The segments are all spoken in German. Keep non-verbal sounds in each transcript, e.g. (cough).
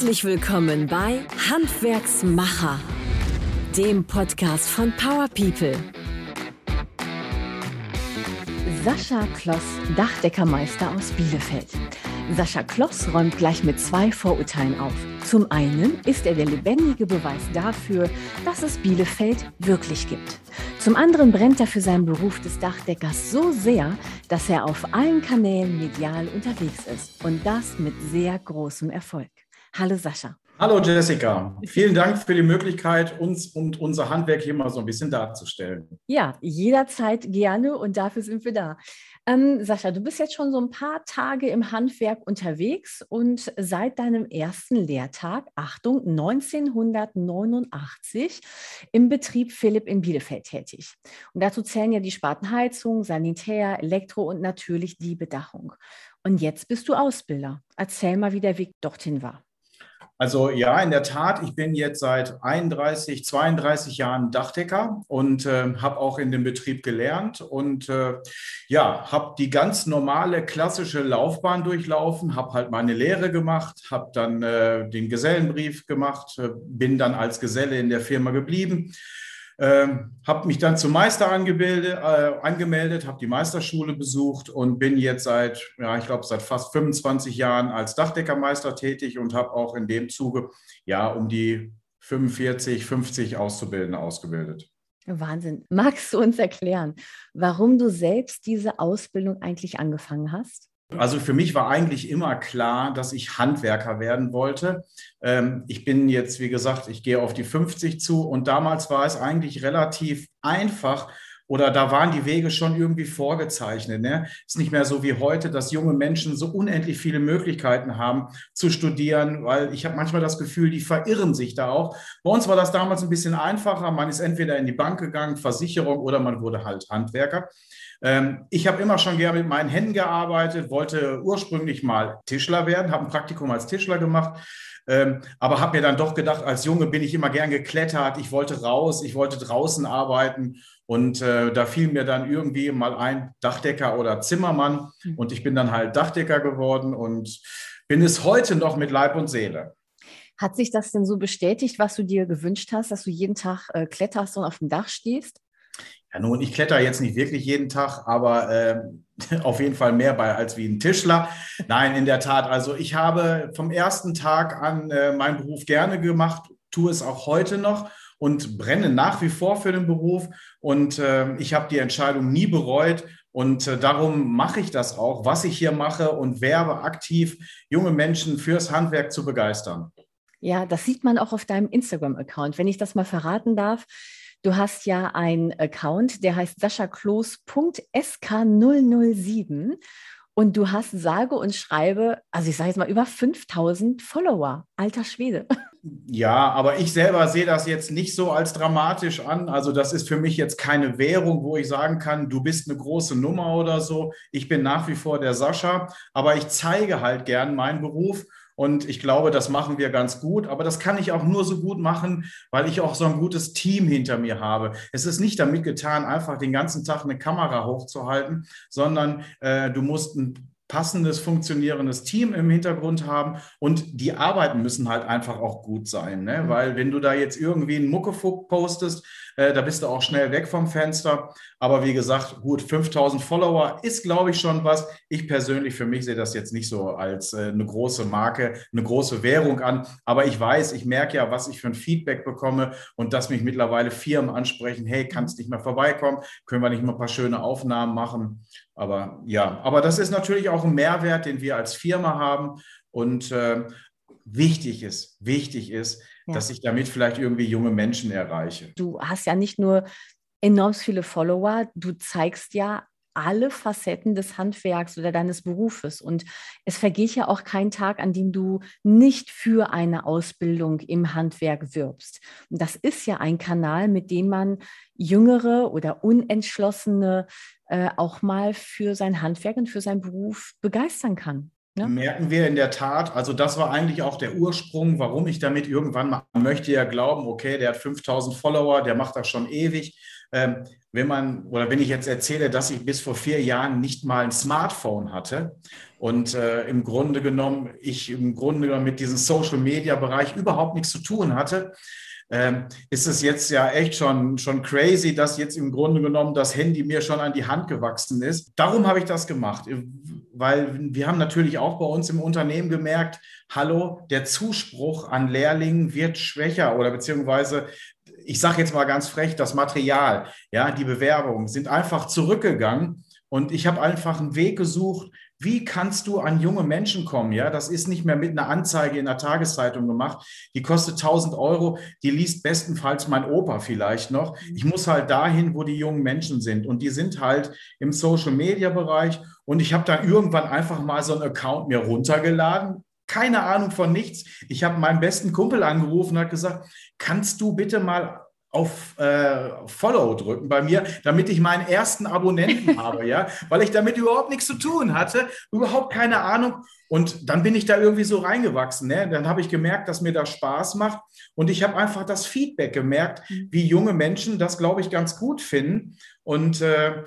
Herzlich willkommen bei Handwerksmacher, dem Podcast von Power People. Sascha Kloss, Dachdeckermeister aus Bielefeld. Sascha Kloss räumt gleich mit zwei Vorurteilen auf. Zum einen ist er der lebendige Beweis dafür, dass es Bielefeld wirklich gibt. Zum anderen brennt er für seinen Beruf des Dachdeckers so sehr, dass er auf allen Kanälen medial unterwegs ist. Und das mit sehr großem Erfolg. Hallo Sascha. Hallo Jessica, vielen Dank für die Möglichkeit, uns und unser Handwerk hier mal so ein bisschen darzustellen. Ja, jederzeit gerne und dafür sind wir da. Ähm, Sascha, du bist jetzt schon so ein paar Tage im Handwerk unterwegs und seit deinem ersten Lehrtag, Achtung, 1989 im Betrieb Philipp in Bielefeld tätig. Und dazu zählen ja die Sparten Heizung, Sanitär, Elektro und natürlich die Bedachung. Und jetzt bist du Ausbilder. Erzähl mal, wie der Weg dorthin war. Also ja, in der Tat, ich bin jetzt seit 31, 32 Jahren Dachdecker und äh, habe auch in dem Betrieb gelernt und äh, ja, habe die ganz normale klassische Laufbahn durchlaufen, habe halt meine Lehre gemacht, habe dann äh, den Gesellenbrief gemacht, äh, bin dann als Geselle in der Firma geblieben ähm, habe mich dann zum Meister angemeldet, äh, angemeldet habe die Meisterschule besucht und bin jetzt seit, ja, ich glaube, seit fast 25 Jahren als Dachdeckermeister tätig und habe auch in dem Zuge ja um die 45, 50 Auszubildende ausgebildet. Wahnsinn. Magst du uns erklären, warum du selbst diese Ausbildung eigentlich angefangen hast? Also für mich war eigentlich immer klar, dass ich Handwerker werden wollte. Ähm, ich bin jetzt, wie gesagt, ich gehe auf die 50 zu und damals war es eigentlich relativ einfach oder da waren die Wege schon irgendwie vorgezeichnet. Ne? Ist nicht mehr so wie heute, dass junge Menschen so unendlich viele Möglichkeiten haben zu studieren, weil ich habe manchmal das Gefühl, die verirren sich da auch. Bei uns war das damals ein bisschen einfacher. Man ist entweder in die Bank gegangen, Versicherung oder man wurde halt Handwerker. Ähm, ich habe immer schon gerne mit meinen Händen gearbeitet, wollte ursprünglich mal Tischler werden, habe ein Praktikum als Tischler gemacht, ähm, aber habe mir dann doch gedacht, als Junge bin ich immer gern geklettert, ich wollte raus, ich wollte draußen arbeiten und äh, da fiel mir dann irgendwie mal ein Dachdecker oder Zimmermann hm. und ich bin dann halt Dachdecker geworden und bin es heute noch mit Leib und Seele. Hat sich das denn so bestätigt, was du dir gewünscht hast, dass du jeden Tag äh, kletterst und auf dem Dach stehst? Ja, nun, ich kletter jetzt nicht wirklich jeden Tag, aber äh, (laughs) auf jeden Fall mehr bei als wie ein Tischler. Nein, in der Tat. Also ich habe vom ersten Tag an äh, meinen Beruf gerne gemacht, tue es auch heute noch und brenne nach wie vor für den Beruf. Und äh, ich habe die Entscheidung nie bereut. Und äh, darum mache ich das auch, was ich hier mache und werbe aktiv, junge Menschen fürs Handwerk zu begeistern. Ja, das sieht man auch auf deinem Instagram-Account. Wenn ich das mal verraten darf, Du hast ja einen Account, der heißt saschaklos.sk007 und du hast sage und schreibe, also ich sage jetzt mal über 5000 Follower. Alter Schwede. Ja, aber ich selber sehe das jetzt nicht so als dramatisch an. Also das ist für mich jetzt keine Währung, wo ich sagen kann, du bist eine große Nummer oder so. Ich bin nach wie vor der Sascha, aber ich zeige halt gern meinen Beruf und ich glaube, das machen wir ganz gut. Aber das kann ich auch nur so gut machen, weil ich auch so ein gutes Team hinter mir habe. Es ist nicht damit getan, einfach den ganzen Tag eine Kamera hochzuhalten, sondern äh, du musst ein passendes, funktionierendes Team im Hintergrund haben und die Arbeiten müssen halt einfach auch gut sein, ne? Mhm. weil wenn du da jetzt irgendwie einen Muckefuck postest, äh, da bist du auch schnell weg vom Fenster. Aber wie gesagt, gut, 5000 Follower ist, glaube ich, schon was. Ich persönlich für mich sehe das jetzt nicht so als äh, eine große Marke, eine große Währung an. Aber ich weiß, ich merke ja, was ich für ein Feedback bekomme und dass mich mittlerweile Firmen ansprechen, hey, kannst nicht mehr vorbeikommen, können wir nicht mal ein paar schöne Aufnahmen machen. Aber ja, aber das ist natürlich auch ein Mehrwert, den wir als Firma haben. Und äh, wichtig ist, wichtig ist, ja. dass ich damit vielleicht irgendwie junge Menschen erreiche. Du hast ja nicht nur enorm viele Follower, du zeigst ja alle Facetten des Handwerks oder deines Berufes. Und es vergeht ja auch kein Tag, an dem du nicht für eine Ausbildung im Handwerk wirbst. Und das ist ja ein Kanal, mit dem man jüngere oder unentschlossene äh, auch mal für sein Handwerk und für seinen Beruf begeistern kann. Ja? merken wir in der Tat. Also das war eigentlich auch der Ursprung, warum ich damit irgendwann mal möchte ja glauben, okay, der hat 5000 Follower, der macht das schon ewig. Ähm, wenn man oder wenn ich jetzt erzähle, dass ich bis vor vier Jahren nicht mal ein Smartphone hatte und äh, im Grunde genommen ich im Grunde genommen mit diesem Social Media Bereich überhaupt nichts zu tun hatte, ähm, ist es jetzt ja echt schon, schon crazy, dass jetzt im Grunde genommen das Handy mir schon an die Hand gewachsen ist. Darum habe ich das gemacht, weil wir haben natürlich auch bei uns im Unternehmen gemerkt, hallo, der Zuspruch an Lehrlingen wird schwächer oder beziehungsweise ich sage jetzt mal ganz frech, das Material, ja, die Bewerbungen sind einfach zurückgegangen. Und ich habe einfach einen Weg gesucht, wie kannst du an junge Menschen kommen? Ja, das ist nicht mehr mit einer Anzeige in der Tageszeitung gemacht. Die kostet 1000 Euro. Die liest bestenfalls mein Opa vielleicht noch. Ich muss halt dahin, wo die jungen Menschen sind. Und die sind halt im Social Media Bereich. Und ich habe da irgendwann einfach mal so einen Account mir runtergeladen. Keine Ahnung von nichts. Ich habe meinen besten Kumpel angerufen und hat gesagt, kannst du bitte mal auf äh, Follow drücken bei mir, damit ich meinen ersten Abonnenten (laughs) habe, ja, weil ich damit überhaupt nichts zu tun hatte, überhaupt keine Ahnung. Und dann bin ich da irgendwie so reingewachsen. Ne? Dann habe ich gemerkt, dass mir das Spaß macht. Und ich habe einfach das Feedback gemerkt, mhm. wie junge Menschen das, glaube ich, ganz gut finden. Und äh,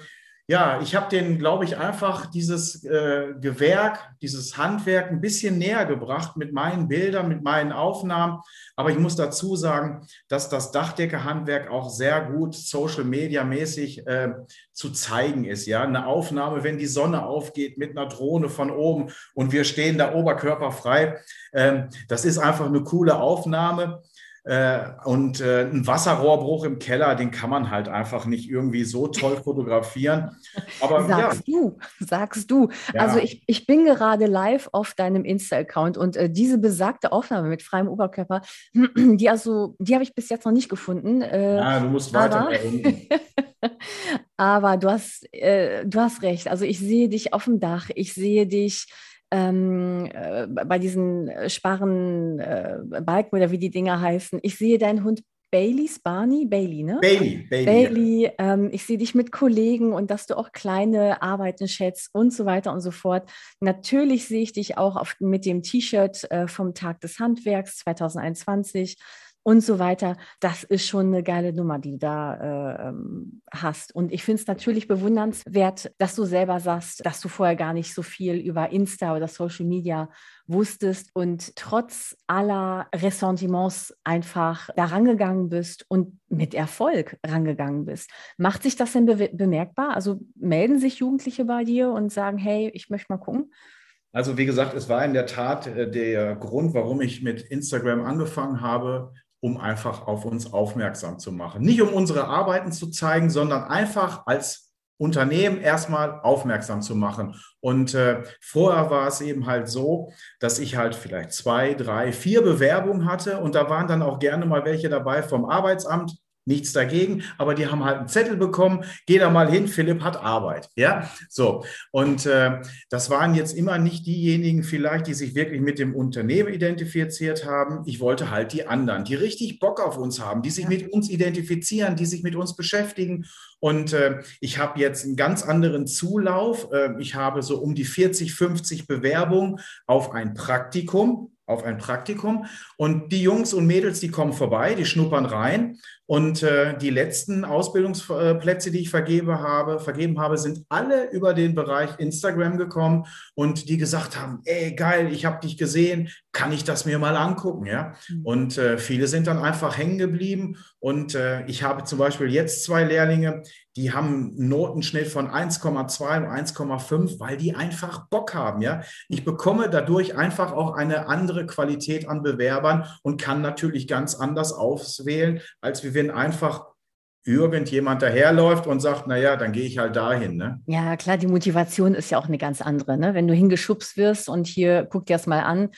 ja, ich habe denen, glaube ich, einfach dieses äh, Gewerk, dieses Handwerk ein bisschen näher gebracht mit meinen Bildern, mit meinen Aufnahmen. Aber ich muss dazu sagen, dass das Dachdeckerhandwerk auch sehr gut Social Media mäßig äh, zu zeigen ist. Ja, eine Aufnahme, wenn die Sonne aufgeht mit einer Drohne von oben und wir stehen da oberkörperfrei. Ähm, das ist einfach eine coole Aufnahme. Äh, und äh, ein Wasserrohrbruch im Keller, den kann man halt einfach nicht irgendwie so toll fotografieren. Aber sagst ja. du, sagst du. Ja. Also ich, ich bin gerade live auf deinem Insta-Account und äh, diese besagte Aufnahme mit freiem Oberkörper, (clears throat) die also, die habe ich bis jetzt noch nicht gefunden. Äh, ja, du musst weiter aber, (laughs) aber du hast, äh, du hast recht. Also ich sehe dich auf dem Dach, ich sehe dich ähm, äh, bei diesen äh, Sparren äh, Balken oder wie die Dinger heißen. Ich sehe deinen Hund Bailey, Barney, Bailey, ne? Bailey, Bailey. Bailey ähm, ich sehe dich mit Kollegen und dass du auch kleine Arbeiten schätzt und so weiter und so fort. Natürlich sehe ich dich auch auf, mit dem T-Shirt äh, vom Tag des Handwerks 2021 und so weiter. Das ist schon eine geile Nummer, die du da äh, ähm, hast. Und ich finde es natürlich bewundernswert, dass du selber sagst, dass du vorher gar nicht so viel über Insta oder Social Media wusstest und trotz aller Ressentiments einfach da rangegangen bist und mit Erfolg rangegangen bist. Macht sich das denn be bemerkbar? Also melden sich Jugendliche bei dir und sagen, hey, ich möchte mal gucken? Also wie gesagt, es war in der Tat äh, der Grund, warum ich mit Instagram angefangen habe, um einfach auf uns aufmerksam zu machen. Nicht um unsere Arbeiten zu zeigen, sondern einfach als Unternehmen erstmal aufmerksam zu machen. Und äh, vorher war es eben halt so, dass ich halt vielleicht zwei, drei, vier Bewerbungen hatte und da waren dann auch gerne mal welche dabei vom Arbeitsamt, nichts dagegen, aber die haben halt einen Zettel bekommen, geh da mal hin, Philipp hat Arbeit, ja, so. Und äh, das waren jetzt immer nicht diejenigen vielleicht, die sich wirklich mit dem Unternehmen identifiziert haben. Ich wollte halt die anderen, die richtig Bock auf uns haben, die sich mit uns identifizieren, die sich mit uns beschäftigen. Und äh, ich habe jetzt einen ganz anderen Zulauf. Äh, ich habe so um die 40, 50 Bewerbungen auf ein Praktikum auf ein Praktikum. Und die Jungs und Mädels, die kommen vorbei, die schnuppern rein. Und äh, die letzten Ausbildungsplätze, die ich vergebe habe, vergeben habe, sind alle über den Bereich Instagram gekommen und die gesagt haben, ey, geil, ich habe dich gesehen, kann ich das mir mal angucken, ja? Mhm. Und äh, viele sind dann einfach hängen geblieben und äh, ich habe zum Beispiel jetzt zwei Lehrlinge, die haben einen Notenschnitt von 1,2 und 1,5, weil die einfach Bock haben, ja? Ich bekomme dadurch einfach auch eine andere Qualität an Bewerbern und kann natürlich ganz anders auswählen, als wenn einfach irgendjemand daherläuft und sagt, naja, dann gehe ich halt dahin. Ne? Ja, klar, die Motivation ist ja auch eine ganz andere. Ne? Wenn du hingeschubst wirst und hier, guck dir das mal an,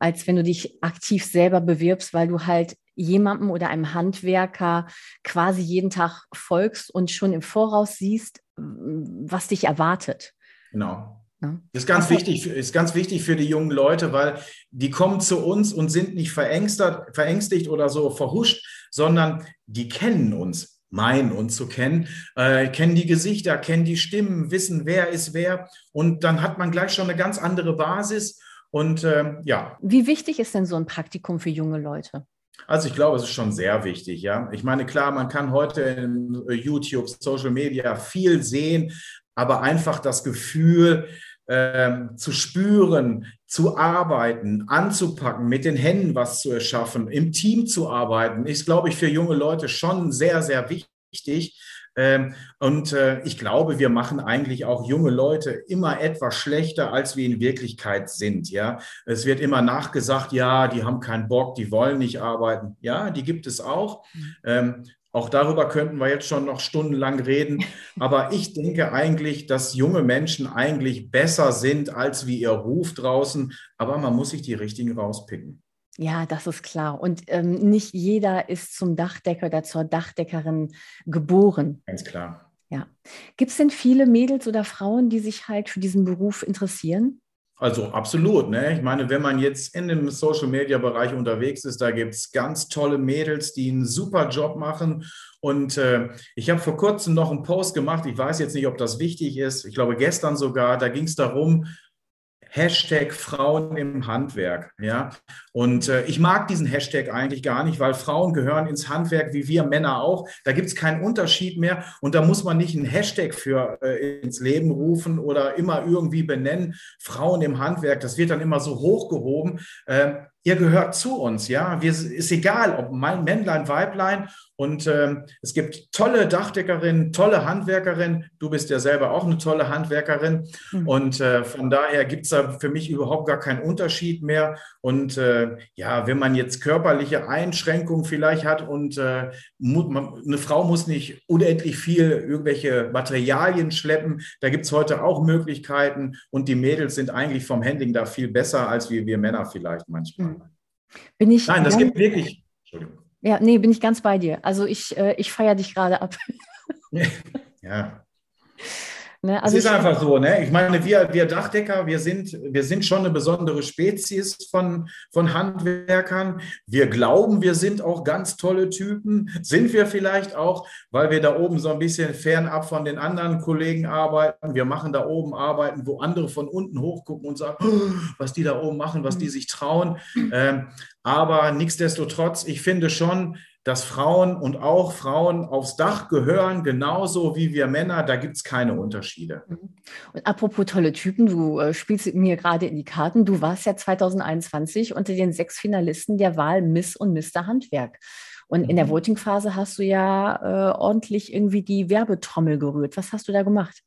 als wenn du dich aktiv selber bewirbst, weil du halt jemandem oder einem Handwerker quasi jeden Tag folgst und schon im Voraus siehst, was dich erwartet. Genau. Ja. Das ist ganz wichtig, ist ganz wichtig für die jungen Leute, weil die kommen zu uns und sind nicht verängstigt, verängstigt oder so verhuscht, sondern die kennen uns. meinen und zu kennen, äh, kennen die Gesichter, kennen die Stimmen, wissen, wer ist wer. Und dann hat man gleich schon eine ganz andere Basis. Und ähm, ja. Wie wichtig ist denn so ein Praktikum für junge Leute? Also ich glaube, es ist schon sehr wichtig, ja. Ich meine, klar, man kann heute in YouTube, Social Media viel sehen, aber einfach das Gefühl, ähm, zu spüren, zu arbeiten, anzupacken, mit den Händen was zu erschaffen, im Team zu arbeiten, ist, glaube ich, für junge Leute schon sehr, sehr wichtig. Ähm, und äh, ich glaube, wir machen eigentlich auch junge Leute immer etwas schlechter, als wir in Wirklichkeit sind. Ja, es wird immer nachgesagt, ja, die haben keinen Bock, die wollen nicht arbeiten. Ja, die gibt es auch. Mhm. Ähm, auch darüber könnten wir jetzt schon noch stundenlang reden. (laughs) Aber ich denke eigentlich, dass junge Menschen eigentlich besser sind als wie ihr Ruf draußen. Aber man muss sich die richtigen rauspicken. Ja, das ist klar. Und ähm, nicht jeder ist zum Dachdecker oder zur Dachdeckerin geboren. Ganz klar. Ja. Gibt es denn viele Mädels oder Frauen, die sich halt für diesen Beruf interessieren? Also absolut. Ne? Ich meine, wenn man jetzt in dem Social-Media-Bereich unterwegs ist, da gibt es ganz tolle Mädels, die einen super Job machen. Und äh, ich habe vor kurzem noch einen Post gemacht. Ich weiß jetzt nicht, ob das wichtig ist. Ich glaube, gestern sogar. Da ging es darum, Hashtag Frauen im Handwerk. Ja? Und äh, ich mag diesen Hashtag eigentlich gar nicht, weil Frauen gehören ins Handwerk wie wir Männer auch. Da gibt es keinen Unterschied mehr und da muss man nicht einen Hashtag für äh, ins Leben rufen oder immer irgendwie benennen. Frauen im Handwerk, das wird dann immer so hochgehoben. Äh, ihr gehört zu uns, ja. Wir, ist egal, ob mein Männlein, Weiblein. Und ähm, es gibt tolle Dachdeckerinnen, tolle Handwerkerinnen. Du bist ja selber auch eine tolle Handwerkerin. Mhm. Und äh, von daher gibt es da für mich überhaupt gar keinen Unterschied mehr. Und äh, ja, wenn man jetzt körperliche Einschränkungen vielleicht hat und äh, man, eine Frau muss nicht unendlich viel irgendwelche Materialien schleppen, da gibt es heute auch Möglichkeiten. Und die Mädels sind eigentlich vom Handling da viel besser als wir, wir Männer vielleicht manchmal. Mhm. Bin ich Nein, das gibt wirklich. Entschuldigung. Ja, nee, bin ich ganz bei dir. Also ich, äh, ich feiere dich gerade ab. (laughs) ja. Ne, also es ist einfach so, ne? Ich meine, wir, wir Dachdecker, wir sind, wir sind schon eine besondere Spezies von, von Handwerkern. Wir glauben, wir sind auch ganz tolle Typen. Sind wir vielleicht auch, weil wir da oben so ein bisschen fernab von den anderen Kollegen arbeiten. Wir machen da oben Arbeiten, wo andere von unten hochgucken und sagen, oh, was die da oben machen, was die mhm. sich trauen. Ähm, aber nichtsdestotrotz, ich finde schon, dass Frauen und auch Frauen aufs Dach gehören, genauso wie wir Männer. Da gibt es keine Unterschiede. Mhm. Und apropos tolle Typen, du äh, spielst mir gerade in die Karten. Du warst ja 2021 unter den sechs Finalisten der Wahl Miss und Mr. Handwerk. Und in der mhm. Voting-Phase hast du ja äh, ordentlich irgendwie die Werbetrommel gerührt. Was hast du da gemacht?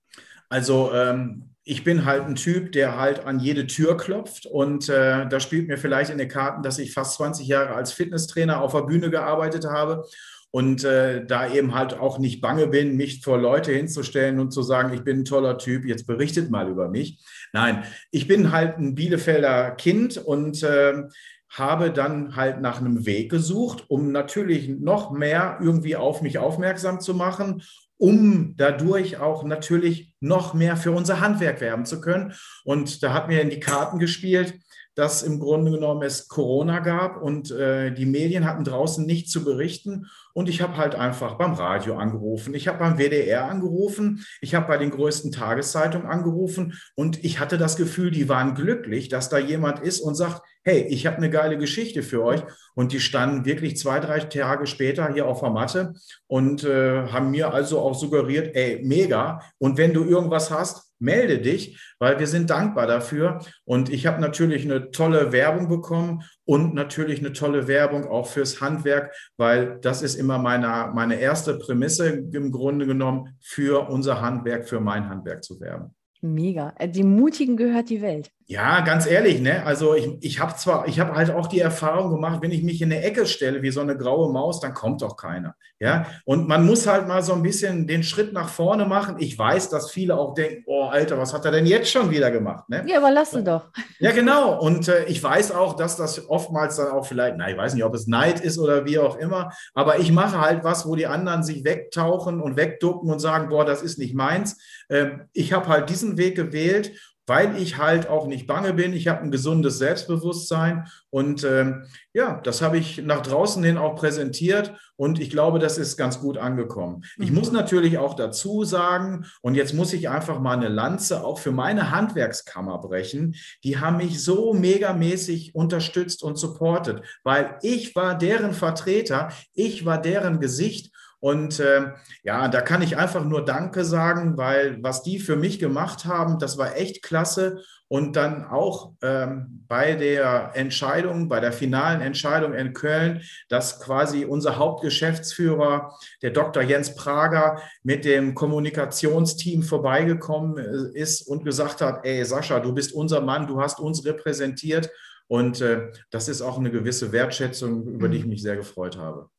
Also ähm, ich bin halt ein Typ, der halt an jede Tür klopft und äh, da spielt mir vielleicht in den Karten, dass ich fast 20 Jahre als Fitnesstrainer auf der Bühne gearbeitet habe und äh, da eben halt auch nicht bange bin, mich vor Leute hinzustellen und zu sagen, ich bin ein toller Typ, jetzt berichtet mal über mich. Nein, ich bin halt ein Bielefelder Kind und äh, habe dann halt nach einem Weg gesucht, um natürlich noch mehr irgendwie auf mich aufmerksam zu machen um dadurch auch natürlich noch mehr für unser Handwerk werben zu können. Und da hat mir in die Karten gespielt, dass im Grunde genommen es Corona gab und äh, die Medien hatten draußen nichts zu berichten. Und ich habe halt einfach beim Radio angerufen, ich habe beim WDR angerufen, ich habe bei den größten Tageszeitungen angerufen und ich hatte das Gefühl, die waren glücklich, dass da jemand ist und sagt, hey, ich habe eine geile Geschichte für euch. Und die standen wirklich zwei, drei Tage später hier auf der Matte und äh, haben mir also auch suggeriert, ey, mega. Und wenn du irgendwas hast, melde dich, weil wir sind dankbar dafür. Und ich habe natürlich eine tolle Werbung bekommen und natürlich eine tolle Werbung auch fürs Handwerk, weil das ist immer meine, meine erste Prämisse im Grunde genommen, für unser Handwerk, für mein Handwerk zu werben. Mega. Die Mutigen gehört die Welt. Ja, ganz ehrlich, ne? Also ich, ich habe zwar, ich habe halt auch die Erfahrung gemacht, wenn ich mich in eine Ecke stelle wie so eine graue Maus, dann kommt doch keiner. Ja. Und man muss halt mal so ein bisschen den Schritt nach vorne machen. Ich weiß, dass viele auch denken, oh Alter, was hat er denn jetzt schon wieder gemacht? Ne? Ja, aber lass ihn doch. Ja, genau. Und äh, ich weiß auch, dass das oftmals dann auch vielleicht, na, ich weiß nicht, ob es Neid ist oder wie auch immer, aber ich mache halt was, wo die anderen sich wegtauchen und wegducken und sagen, boah, das ist nicht meins. Ähm, ich habe halt diesen Weg gewählt weil ich halt auch nicht bange bin. Ich habe ein gesundes Selbstbewusstsein und ähm, ja, das habe ich nach draußen hin auch präsentiert und ich glaube, das ist ganz gut angekommen. Ich mhm. muss natürlich auch dazu sagen, und jetzt muss ich einfach mal eine Lanze auch für meine Handwerkskammer brechen. Die haben mich so megamäßig unterstützt und supportet, weil ich war deren Vertreter, ich war deren Gesicht und äh, ja, da kann ich einfach nur Danke sagen, weil was die für mich gemacht haben, das war echt klasse. Und dann auch ähm, bei der Entscheidung, bei der finalen Entscheidung in Köln, dass quasi unser Hauptgeschäftsführer, der Dr. Jens Prager, mit dem Kommunikationsteam vorbeigekommen äh, ist und gesagt hat, ey Sascha, du bist unser Mann, du hast uns repräsentiert. Und äh, das ist auch eine gewisse Wertschätzung, über die ich mhm. mich sehr gefreut habe.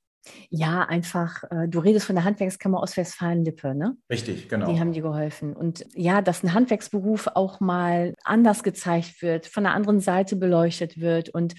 Ja, einfach, äh, du redest von der Handwerkskammer aus Westfalen-Lippe, ne? Richtig, genau. Die haben dir geholfen. Und ja, dass ein Handwerksberuf auch mal anders gezeigt wird, von der anderen Seite beleuchtet wird und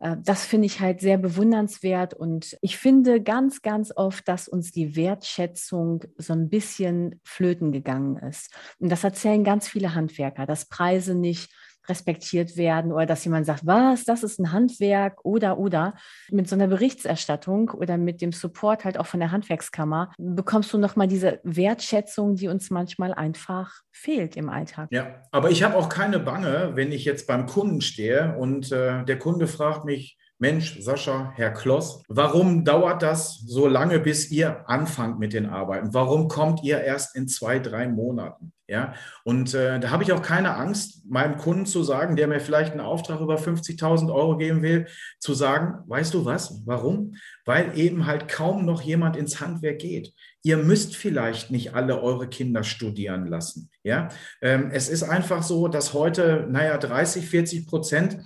äh, das finde ich halt sehr bewundernswert und ich finde ganz, ganz oft, dass uns die Wertschätzung so ein bisschen flöten gegangen ist. Und das erzählen ganz viele Handwerker, dass Preise nicht respektiert werden oder dass jemand sagt, was, das ist ein Handwerk oder oder. Mit so einer Berichterstattung oder mit dem Support halt auch von der Handwerkskammer bekommst du nochmal diese Wertschätzung, die uns manchmal einfach fehlt im Alltag. Ja, aber ich habe auch keine Bange, wenn ich jetzt beim Kunden stehe und äh, der Kunde fragt mich, Mensch, Sascha, Herr Kloss, warum dauert das so lange, bis ihr anfangt mit den Arbeiten? Warum kommt ihr erst in zwei, drei Monaten? Ja, und äh, da habe ich auch keine Angst, meinem Kunden zu sagen, der mir vielleicht einen Auftrag über 50.000 Euro geben will, zu sagen, weißt du was, warum? Weil eben halt kaum noch jemand ins Handwerk geht. Ihr müsst vielleicht nicht alle eure Kinder studieren lassen. Ja, ähm, es ist einfach so, dass heute, naja, 30, 40 Prozent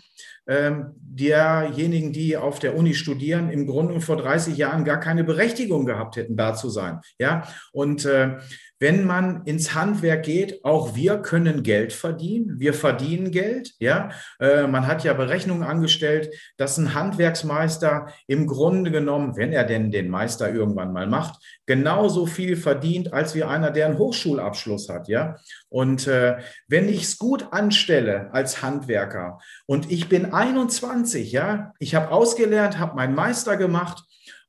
derjenigen, die auf der Uni studieren, im Grunde vor 30 Jahren gar keine Berechtigung gehabt hätten, da zu sein. Ja, und äh, wenn man ins Handwerk geht, auch wir können Geld verdienen. Wir verdienen Geld. Ja, äh, man hat ja Berechnungen angestellt, dass ein Handwerksmeister im Grunde genommen, wenn er denn den Meister irgendwann mal macht, genauso viel verdient als wie einer, der einen Hochschulabschluss hat. Ja, und äh, wenn ich es gut anstelle als Handwerker und ich bin 21, ja, ich habe ausgelernt, habe meinen Meister gemacht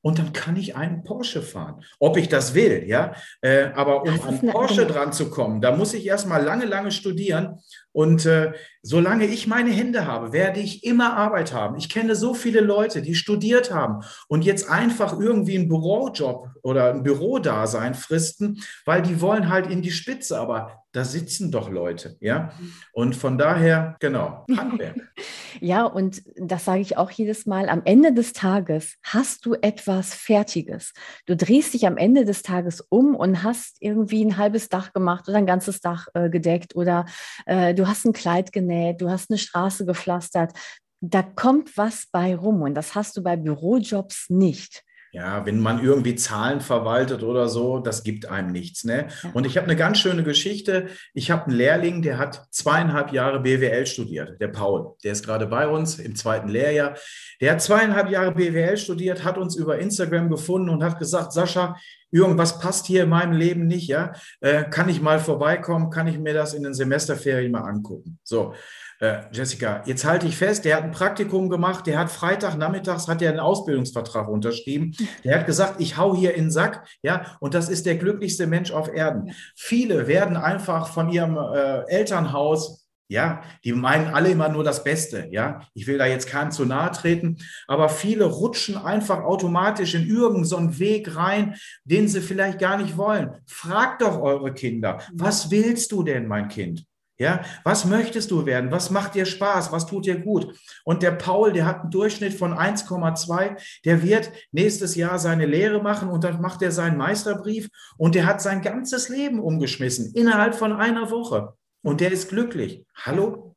und dann kann ich einen Porsche fahren. Ob ich das will, ja. Äh, aber um an Porsche dran zu kommen, da muss ich erstmal lange, lange studieren. Und äh, solange ich meine Hände habe, werde ich immer Arbeit haben. Ich kenne so viele Leute, die studiert haben und jetzt einfach irgendwie einen Bürojob oder ein Bürodasein fristen, weil die wollen halt in die Spitze. Aber da sitzen doch Leute, ja. Und von daher, genau, Handwerk. (laughs) ja, und das sage ich auch jedes Mal, am Ende des Tages hast du etwas Fertiges. Du drehst dich am Ende des Tages um und hast irgendwie ein halbes Dach gemacht oder ein ganzes Dach äh, gedeckt oder äh, du hast ein Kleid genäht, du hast eine Straße gepflastert. Da kommt was bei rum und das hast du bei Bürojobs nicht. Ja, wenn man irgendwie Zahlen verwaltet oder so, das gibt einem nichts. Ne? Und ich habe eine ganz schöne Geschichte. Ich habe einen Lehrling, der hat zweieinhalb Jahre BWL studiert, der Paul. Der ist gerade bei uns im zweiten Lehrjahr. Der hat zweieinhalb Jahre BWL studiert, hat uns über Instagram gefunden und hat gesagt, Sascha, irgendwas passt hier in meinem Leben nicht, ja? Äh, kann ich mal vorbeikommen? Kann ich mir das in den Semesterferien mal angucken? So. Äh, Jessica, jetzt halte ich fest, der hat ein Praktikum gemacht, der hat Freitag nachmittags hat er einen Ausbildungsvertrag unterschrieben. Der hat gesagt, ich hau hier in den Sack, ja, und das ist der glücklichste Mensch auf Erden. Viele werden einfach von ihrem äh, Elternhaus ja, die meinen alle immer nur das Beste. Ja, ich will da jetzt keinem zu nahe treten, aber viele rutschen einfach automatisch in irgendeinen so Weg rein, den sie vielleicht gar nicht wollen. Fragt doch eure Kinder, was willst du denn, mein Kind? Ja, was möchtest du werden? Was macht dir Spaß? Was tut dir gut? Und der Paul, der hat einen Durchschnitt von 1,2. Der wird nächstes Jahr seine Lehre machen und dann macht er seinen Meisterbrief und der hat sein ganzes Leben umgeschmissen innerhalb von einer Woche. Und der ist glücklich. Hallo?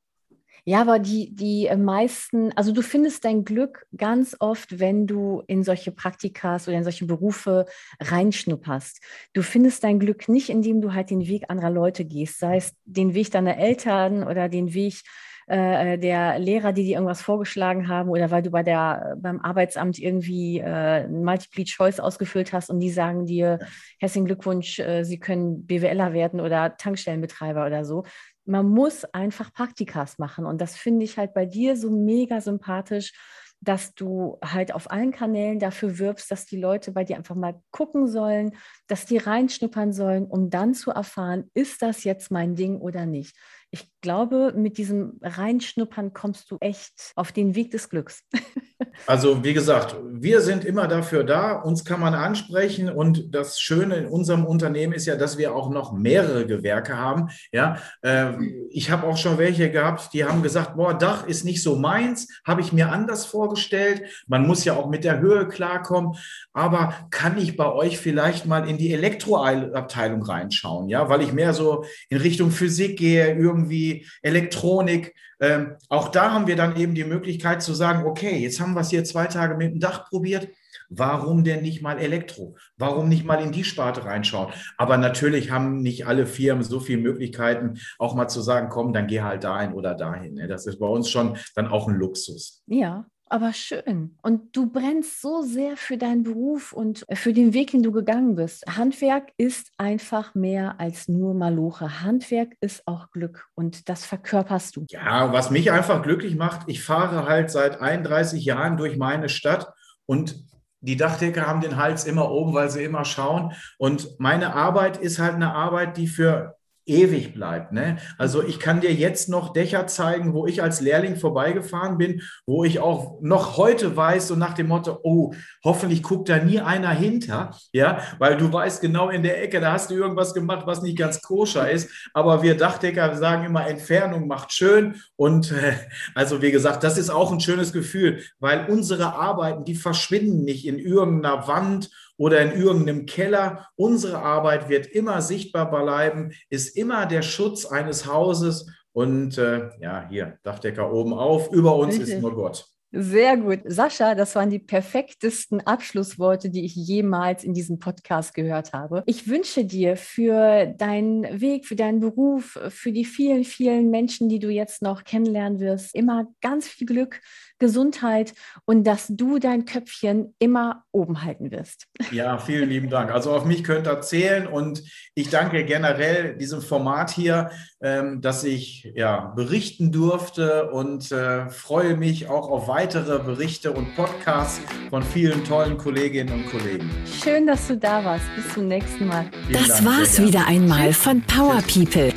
Ja, aber die, die äh, meisten, also du findest dein Glück ganz oft, wenn du in solche Praktikas oder in solche Berufe reinschnupperst. Du findest dein Glück nicht, indem du halt den Weg anderer Leute gehst, sei es den Weg deiner Eltern oder den Weg äh, der Lehrer, die dir irgendwas vorgeschlagen haben oder weil du bei der, beim Arbeitsamt irgendwie äh, Multiple Choice ausgefüllt hast und die sagen dir, herzlichen Glückwunsch, äh, Sie können BWLer werden oder Tankstellenbetreiber oder so man muss einfach Praktikas machen. Und das finde ich halt bei dir so mega sympathisch, dass du halt auf allen Kanälen dafür wirbst, dass die Leute bei dir einfach mal gucken sollen, dass die reinschnuppern sollen, um dann zu erfahren, ist das jetzt mein Ding oder nicht. Ich glaube, mit diesem Reinschnuppern kommst du echt auf den Weg des Glücks. (laughs) Also wie gesagt, wir sind immer dafür da, uns kann man ansprechen und das Schöne in unserem Unternehmen ist ja, dass wir auch noch mehrere Gewerke haben. Ja, äh, ich habe auch schon welche gehabt, die haben gesagt, boah, Dach ist nicht so meins, habe ich mir anders vorgestellt. Man muss ja auch mit der Höhe klarkommen, aber kann ich bei euch vielleicht mal in die Elektroabteilung reinschauen, ja, weil ich mehr so in Richtung Physik gehe, irgendwie Elektronik. Ähm, auch da haben wir dann eben die Möglichkeit zu sagen, okay, jetzt haben wir es hier zwei Tage mit dem Dach probiert. Warum denn nicht mal Elektro? Warum nicht mal in die Sparte reinschauen? Aber natürlich haben nicht alle Firmen so viele Möglichkeiten, auch mal zu sagen, komm, dann geh halt dahin oder dahin. Ne? Das ist bei uns schon dann auch ein Luxus. Ja, aber schön. Und du brennst so sehr für deinen Beruf und für den Weg, den du gegangen bist. Handwerk ist einfach mehr als nur Maloche. Handwerk ist auch Glück und das verkörperst du. Ja, was mich einfach glücklich macht, ich fahre halt seit 31 Jahren durch meine Stadt und die Dachdecker haben den Hals immer oben, weil sie immer schauen. Und meine Arbeit ist halt eine Arbeit, die für ewig bleibt. Ne? Also ich kann dir jetzt noch Dächer zeigen, wo ich als Lehrling vorbeigefahren bin, wo ich auch noch heute weiß, so nach dem Motto, oh, hoffentlich guckt da nie einer hinter, ja, weil du weißt genau in der Ecke, da hast du irgendwas gemacht, was nicht ganz koscher ist. Aber wir Dachdecker sagen immer, Entfernung macht schön. Und äh, also wie gesagt, das ist auch ein schönes Gefühl, weil unsere Arbeiten, die verschwinden nicht in irgendeiner Wand oder in irgendeinem Keller. Unsere Arbeit wird immer sichtbar bleiben, ist immer der Schutz eines Hauses. Und äh, ja, hier, Dachdecker oben auf, über uns Richtig. ist nur Gott. Sehr gut. Sascha, das waren die perfektesten Abschlussworte, die ich jemals in diesem Podcast gehört habe. Ich wünsche dir für deinen Weg, für deinen Beruf, für die vielen, vielen Menschen, die du jetzt noch kennenlernen wirst, immer ganz viel Glück, Gesundheit und dass du dein Köpfchen immer oben halten wirst. Ja, vielen lieben Dank. Also auf mich könnt ihr zählen und ich danke generell diesem Format hier, ähm, dass ich ja, berichten durfte und äh, freue mich auch auf weitere Berichte und Podcasts von vielen tollen Kolleginnen und Kollegen. Schön, dass du da warst. Bis zum nächsten Mal. Vielen das Dank, war's wieder einmal von Power People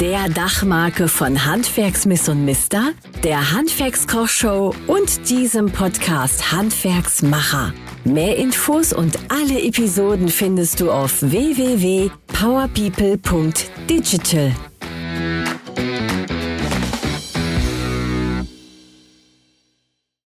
der Dachmarke von Handwerksmiss und Mister, der Handwerkskochshow und diesem Podcast Handwerksmacher. Mehr Infos und alle Episoden findest du auf www.powerpeople.digital.